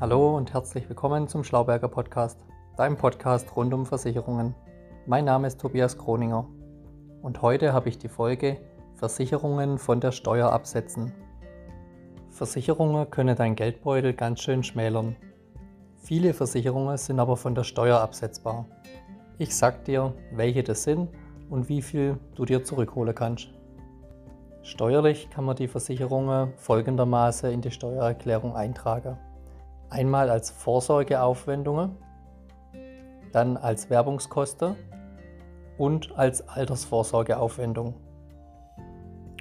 Hallo und herzlich willkommen zum Schlauberger Podcast, deinem Podcast rund um Versicherungen. Mein Name ist Tobias Kroninger und heute habe ich die Folge Versicherungen von der Steuer absetzen. Versicherungen können dein Geldbeutel ganz schön schmälern. Viele Versicherungen sind aber von der Steuer absetzbar. Ich sag dir, welche das sind und wie viel du dir zurückholen kannst. Steuerlich kann man die Versicherungen folgendermaßen in die Steuererklärung eintragen. Einmal als Vorsorgeaufwendungen, dann als Werbungskosten und als Altersvorsorgeaufwendung.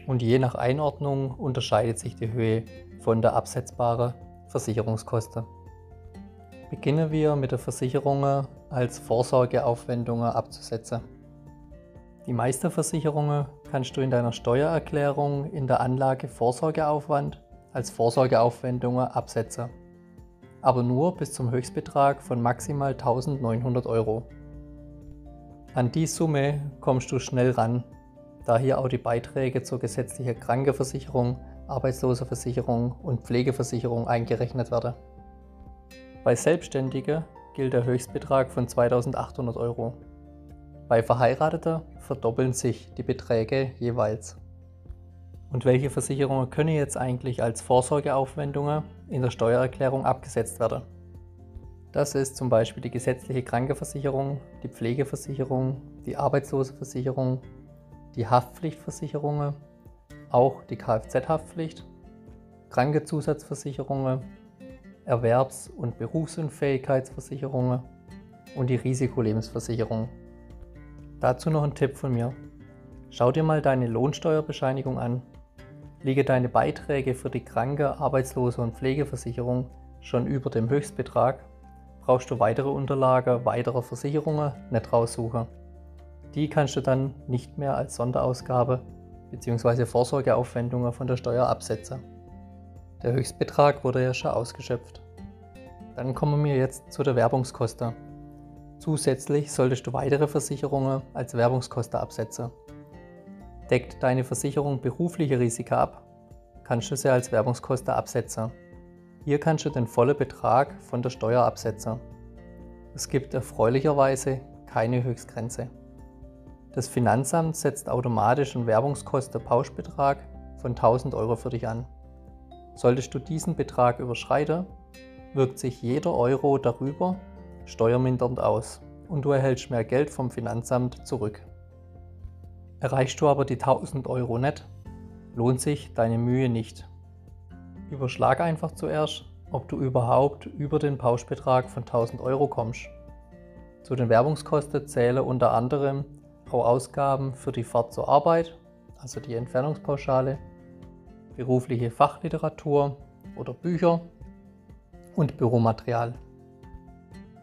Und je nach Einordnung unterscheidet sich die Höhe von der absetzbaren Versicherungskosten. Beginnen wir mit der Versicherung als Vorsorgeaufwendungen abzusetzen. Die meisten Versicherungen kannst du in deiner Steuererklärung in der Anlage Vorsorgeaufwand als Vorsorgeaufwendungen absetzen aber nur bis zum Höchstbetrag von maximal 1900 Euro. An die Summe kommst du schnell ran, da hier auch die Beiträge zur gesetzlichen Krankenversicherung, Arbeitslosenversicherung und Pflegeversicherung eingerechnet werden. Bei Selbstständigen gilt der Höchstbetrag von 2800 Euro. Bei Verheirateten verdoppeln sich die Beträge jeweils. Und welche Versicherungen können jetzt eigentlich als Vorsorgeaufwendungen in der Steuererklärung abgesetzt werden? Das ist zum Beispiel die gesetzliche Krankenversicherung, die Pflegeversicherung, die Arbeitslosenversicherung, die Haftpflichtversicherungen, auch die Kfz-Haftpflicht, Krankenzusatzversicherungen, Erwerbs- und Berufsunfähigkeitsversicherungen und die Risikolebensversicherung. Dazu noch ein Tipp von mir. Schau dir mal deine Lohnsteuerbescheinigung an Liege deine Beiträge für die Kranke-, Arbeitslose- und Pflegeversicherung schon über dem Höchstbetrag, brauchst du weitere Unterlagen weiterer Versicherungen nicht raussuchen. Die kannst du dann nicht mehr als Sonderausgabe bzw. Vorsorgeaufwendungen von der Steuer absetzen. Der Höchstbetrag wurde ja schon ausgeschöpft. Dann kommen wir jetzt zu der Werbungskosten. Zusätzlich solltest du weitere Versicherungen als Werbungskosten absetzen. Deckt deine Versicherung berufliche Risiken ab, kannst du sie als Werbungskosten absetzen. Hier kannst du den vollen Betrag von der Steuer absetzen. Es gibt erfreulicherweise keine Höchstgrenze. Das Finanzamt setzt automatisch einen Werbungskosten-Pauschbetrag von 1000 Euro für dich an. Solltest du diesen Betrag überschreiten, wirkt sich jeder Euro darüber steuermindernd aus und du erhältst mehr Geld vom Finanzamt zurück. Erreichst du aber die 1000 Euro nicht, lohnt sich deine Mühe nicht. Überschlag einfach zuerst, ob du überhaupt über den Pauschbetrag von 1000 Euro kommst. Zu den Werbungskosten zählen unter anderem auch Ausgaben für die Fahrt zur Arbeit, also die Entfernungspauschale, berufliche Fachliteratur oder Bücher und Büromaterial.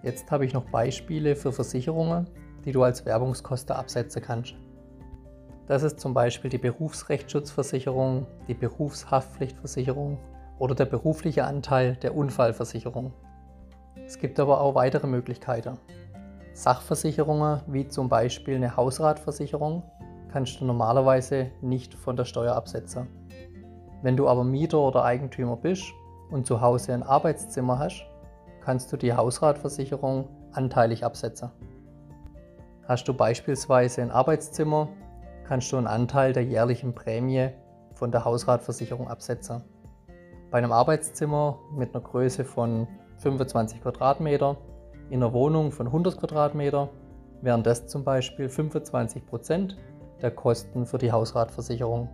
Jetzt habe ich noch Beispiele für Versicherungen, die du als Werbungskosten absetzen kannst. Das ist zum Beispiel die Berufsrechtsschutzversicherung, die Berufshaftpflichtversicherung oder der berufliche Anteil der Unfallversicherung. Es gibt aber auch weitere Möglichkeiten. Sachversicherungen wie zum Beispiel eine Hausratversicherung kannst du normalerweise nicht von der Steuer absetzen. Wenn du aber Mieter oder Eigentümer bist und zu Hause ein Arbeitszimmer hast, kannst du die Hausratversicherung anteilig absetzen. Hast du beispielsweise ein Arbeitszimmer kannst du einen Anteil der jährlichen Prämie von der Hausratversicherung absetzen. Bei einem Arbeitszimmer mit einer Größe von 25 Quadratmeter in einer Wohnung von 100 Quadratmeter wären das zum Beispiel 25 Prozent der Kosten für die Hausratversicherung.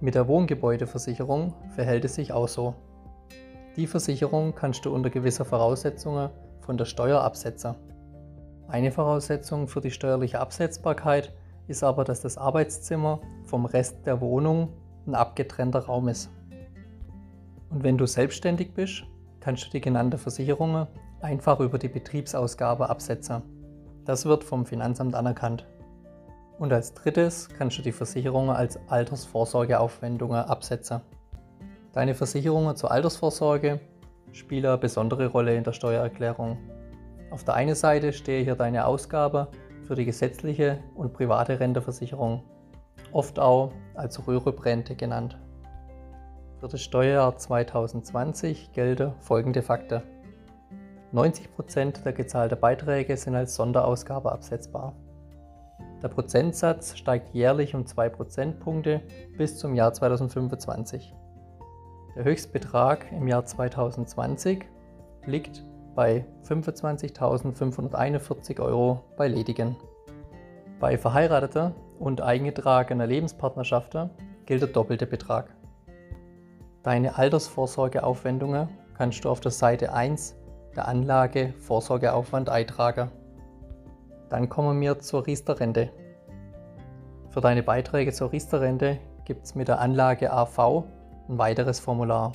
Mit der Wohngebäudeversicherung verhält es sich auch so. Die Versicherung kannst du unter gewisser Voraussetzungen von der Steuer absetzen. Eine Voraussetzung für die steuerliche Absetzbarkeit ist aber, dass das Arbeitszimmer vom Rest der Wohnung ein abgetrennter Raum ist. Und wenn du selbstständig bist, kannst du die genannte Versicherung einfach über die Betriebsausgabe absetzen. Das wird vom Finanzamt anerkannt. Und als drittes kannst du die Versicherung als Altersvorsorgeaufwendungen absetzen. Deine Versicherungen zur Altersvorsorge spielen eine besondere Rolle in der Steuererklärung. Auf der einen Seite stehe hier deine Ausgabe für die gesetzliche und private Renteversicherung, oft auch als Rürup-Rente genannt. Für das Steuerjahr 2020 gelten folgende Fakten. 90% der gezahlten Beiträge sind als Sonderausgabe absetzbar. Der Prozentsatz steigt jährlich um 2 Prozentpunkte bis zum Jahr 2025. Der Höchstbetrag im Jahr 2020 liegt bei 25.541 Euro bei Ledigen. Bei verheirateten und eingetragener Lebenspartnerschaften gilt der doppelte Betrag. Deine Altersvorsorgeaufwendungen kannst du auf der Seite 1 der Anlage Vorsorgeaufwand eintragen. Dann kommen wir zur Riester-Rente. Für deine Beiträge zur Riester-Rente gibt es mit der Anlage AV ein weiteres Formular.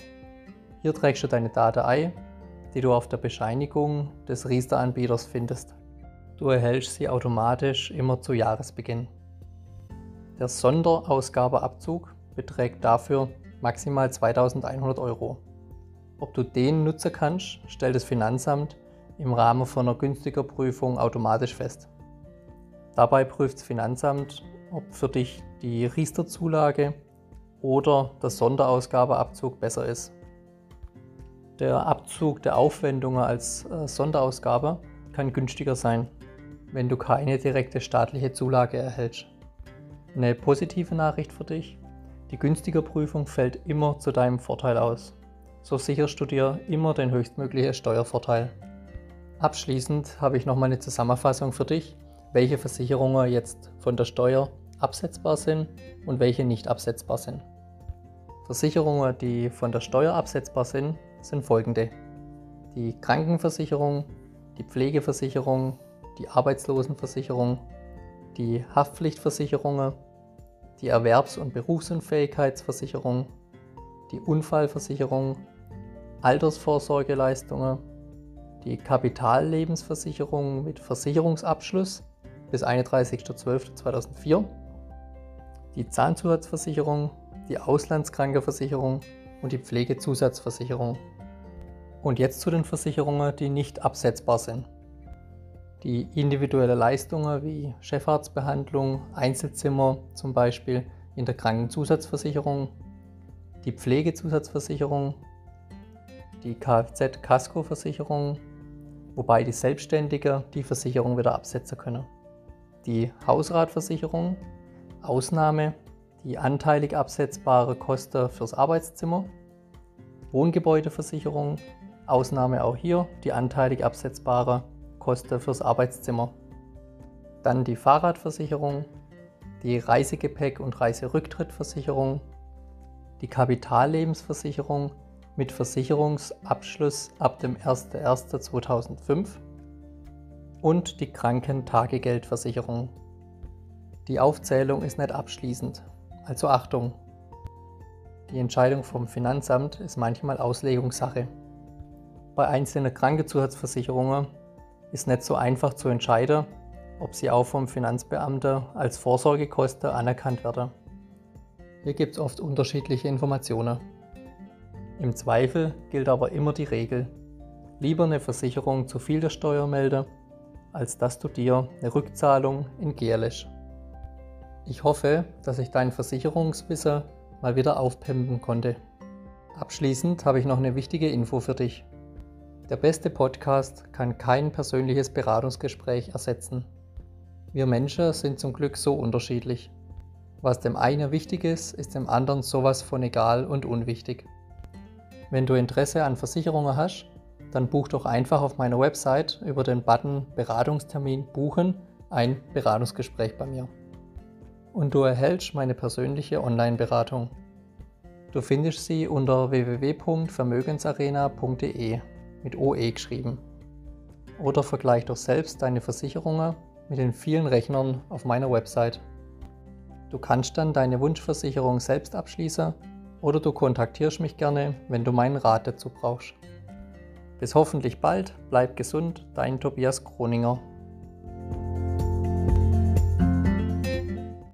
Hier trägst du deine Daten ein, die du auf der Bescheinigung des Riester-Anbieters findest. Du erhältst sie automatisch immer zu Jahresbeginn. Der Sonderausgabeabzug beträgt dafür maximal 2100 Euro. Ob du den nutzen kannst, stellt das Finanzamt im Rahmen von einer günstiger Prüfung automatisch fest. Dabei prüft das Finanzamt, ob für dich die Riester-Zulage oder der Sonderausgabeabzug besser ist. Der Abzug der Aufwendungen als äh, Sonderausgabe kann günstiger sein, wenn du keine direkte staatliche Zulage erhältst. Eine positive Nachricht für dich, die günstige Prüfung fällt immer zu deinem Vorteil aus. So sicherst du dir immer den höchstmöglichen Steuervorteil. Abschließend habe ich noch mal eine Zusammenfassung für dich, welche Versicherungen jetzt von der Steuer absetzbar sind und welche nicht absetzbar sind. Versicherungen, die von der Steuer absetzbar sind, sind folgende. Die Krankenversicherung, die Pflegeversicherung, die Arbeitslosenversicherung, die Haftpflichtversicherungen, die Erwerbs- und Berufsunfähigkeitsversicherung, die Unfallversicherung, Altersvorsorgeleistungen, die Kapitallebensversicherung mit Versicherungsabschluss bis 31.12.2004, die Zahnzusatzversicherung, die Auslandskrankenversicherung und die Pflegezusatzversicherung. Und jetzt zu den Versicherungen, die nicht absetzbar sind. Die individuelle Leistungen wie Chefarztbehandlung, Einzelzimmer zum Beispiel in der Krankenzusatzversicherung, die Pflegezusatzversicherung, die Kfz-Kaskoversicherung, wobei die Selbstständiger die Versicherung wieder absetzen können. Die Hausratversicherung, Ausnahme die anteilig absetzbare Kosten fürs Arbeitszimmer, Wohngebäudeversicherung, Ausnahme auch hier die anteilig absetzbare Kosten fürs Arbeitszimmer. Dann die Fahrradversicherung, die Reisegepäck- und Reiserücktrittversicherung, die Kapitallebensversicherung mit Versicherungsabschluss ab dem 01.01.2005 und die Krankentagegeldversicherung. Die Aufzählung ist nicht abschließend, also Achtung. Die Entscheidung vom Finanzamt ist manchmal Auslegungssache. Bei einzelnen Krankenzusatzversicherungen ist nicht so einfach zu entscheiden, ob sie auch vom Finanzbeamten als Vorsorgekosten anerkannt werden. Hier gibt es oft unterschiedliche Informationen. Im Zweifel gilt aber immer die Regel, lieber eine Versicherung zu viel der Steuer melden, als dass du dir eine Rückzahlung entgehen. Ich hoffe, dass ich dein Versicherungswissen mal wieder aufpimpen konnte. Abschließend habe ich noch eine wichtige Info für dich. Der beste Podcast kann kein persönliches Beratungsgespräch ersetzen. Wir Menschen sind zum Glück so unterschiedlich. Was dem einen wichtig ist, ist dem anderen sowas von egal und unwichtig. Wenn du Interesse an Versicherungen hast, dann buch doch einfach auf meiner Website über den Button Beratungstermin buchen ein Beratungsgespräch bei mir. Und du erhältst meine persönliche Online-Beratung. Du findest sie unter www.vermögensarena.de mit OE geschrieben. Oder vergleich doch selbst deine Versicherungen mit den vielen Rechnern auf meiner Website. Du kannst dann deine Wunschversicherung selbst abschließen oder du kontaktierst mich gerne, wenn du meinen Rat dazu brauchst. Bis hoffentlich bald, bleib gesund, dein Tobias Kroninger.